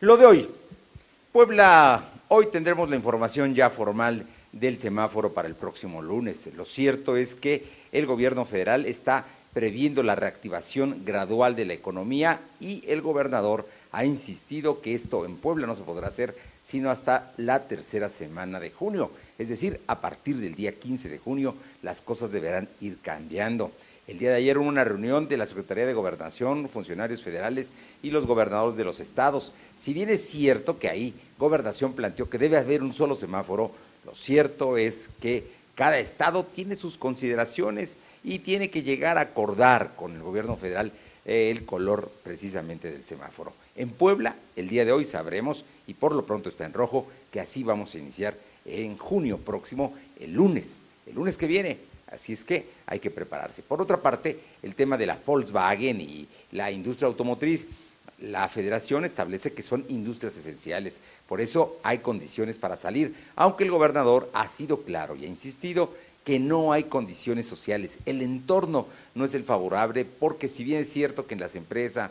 Lo de hoy. Puebla, hoy tendremos la información ya formal del semáforo para el próximo lunes. Lo cierto es que el gobierno federal está previendo la reactivación gradual de la economía y el gobernador ha insistido que esto en Puebla no se podrá hacer sino hasta la tercera semana de junio. Es decir, a partir del día 15 de junio las cosas deberán ir cambiando. El día de ayer hubo una reunión de la Secretaría de Gobernación, funcionarios federales y los gobernadores de los estados. Si bien es cierto que ahí Gobernación planteó que debe haber un solo semáforo, lo cierto es que cada estado tiene sus consideraciones y tiene que llegar a acordar con el gobierno federal eh, el color precisamente del semáforo. En Puebla, el día de hoy sabremos, y por lo pronto está en rojo, que así vamos a iniciar en junio próximo, el lunes, el lunes que viene. Así es que hay que prepararse. Por otra parte, el tema de la Volkswagen y la industria automotriz, la federación establece que son industrias esenciales, por eso hay condiciones para salir, aunque el gobernador ha sido claro y ha insistido que no hay condiciones sociales. El entorno no es el favorable porque si bien es cierto que las empresas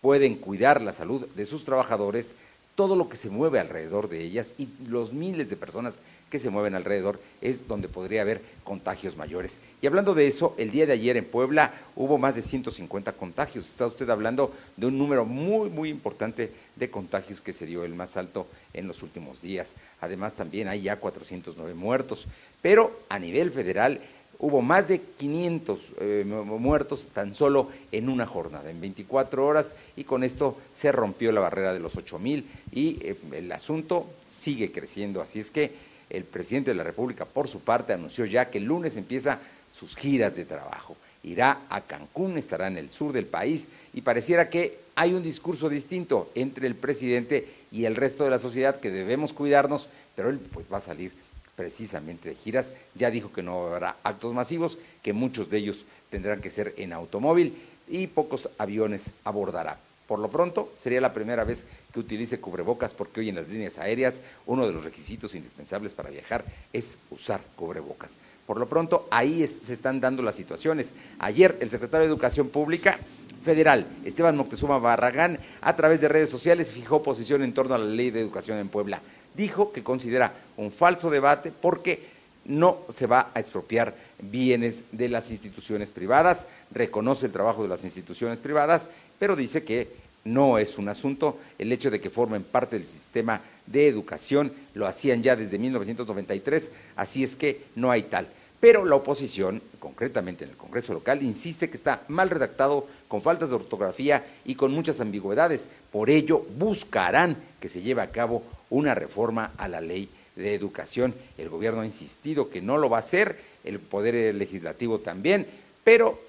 pueden cuidar la salud de sus trabajadores, todo lo que se mueve alrededor de ellas y los miles de personas que se mueven alrededor es donde podría haber contagios mayores. Y hablando de eso, el día de ayer en Puebla hubo más de 150 contagios. Está usted hablando de un número muy, muy importante de contagios que se dio el más alto en los últimos días. Además, también hay ya 409 muertos. Pero a nivel federal, hubo más de 500 eh, muertos tan solo en una jornada, en 24 horas, y con esto se rompió la barrera de los 8 mil y eh, el asunto sigue creciendo. Así es que el presidente de la República, por su parte, anunció ya que el lunes empieza sus giras de trabajo. Irá a Cancún, estará en el sur del país y pareciera que hay un discurso distinto entre el presidente y el resto de la sociedad que debemos cuidarnos, pero él pues va a salir precisamente de giras. Ya dijo que no habrá actos masivos, que muchos de ellos tendrán que ser en automóvil y pocos aviones abordará. Por lo pronto, sería la primera vez que utilice cubrebocas porque hoy en las líneas aéreas uno de los requisitos indispensables para viajar es usar cubrebocas. Por lo pronto, ahí se están dando las situaciones. Ayer el secretario de Educación Pública Federal, Esteban Moctezuma Barragán, a través de redes sociales fijó posición en torno a la ley de educación en Puebla. Dijo que considera un falso debate porque no se va a expropiar bienes de las instituciones privadas, reconoce el trabajo de las instituciones privadas, pero dice que no es un asunto. El hecho de que formen parte del sistema de educación, lo hacían ya desde 1993, así es que no hay tal. Pero la oposición, concretamente en el Congreso local, insiste que está mal redactado, con faltas de ortografía y con muchas ambigüedades. Por ello, buscarán que se lleve a cabo una reforma a la ley de educación. El gobierno ha insistido que no lo va a hacer, el Poder Legislativo también, pero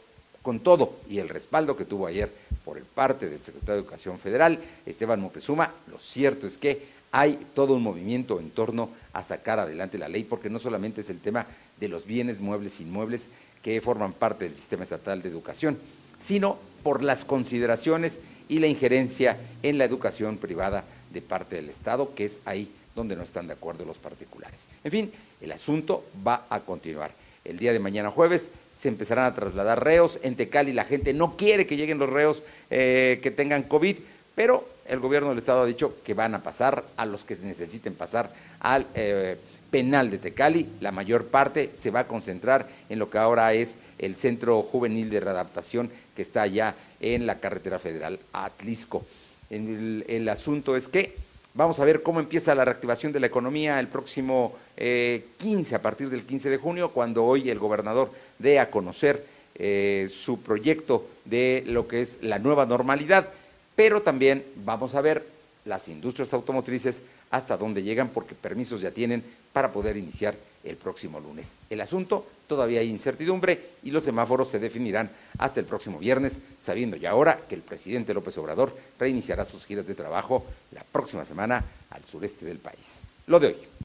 con todo y el respaldo que tuvo ayer por el parte del secretario de Educación Federal, Esteban Moctezuma, lo cierto es que hay todo un movimiento en torno a sacar adelante la ley, porque no solamente es el tema de los bienes muebles e inmuebles que forman parte del sistema estatal de educación, sino por las consideraciones y la injerencia en la educación privada de parte del Estado, que es ahí donde no están de acuerdo los particulares. En fin, el asunto va a continuar. El día de mañana jueves se empezarán a trasladar reos. En Tecali la gente no quiere que lleguen los reos eh, que tengan COVID, pero el gobierno del Estado ha dicho que van a pasar a los que necesiten pasar al eh, penal de Tecali. La mayor parte se va a concentrar en lo que ahora es el Centro Juvenil de Readaptación que está allá en la carretera federal Atlisco. El, asunto es que vamos a ver cómo empieza la reactivación de la economía el próximo 15, eh, a partir del 15 de junio, cuando hoy el gobernador dé a conocer eh, su proyecto de lo que es la nueva normalidad pero también vamos a ver las industrias automotrices hasta dónde llegan porque permisos ya tienen para poder iniciar el próximo lunes. El asunto todavía hay incertidumbre y los semáforos se definirán hasta el próximo viernes, sabiendo ya ahora que el presidente López Obrador reiniciará sus giras de trabajo la próxima semana al sureste del país. Lo de hoy.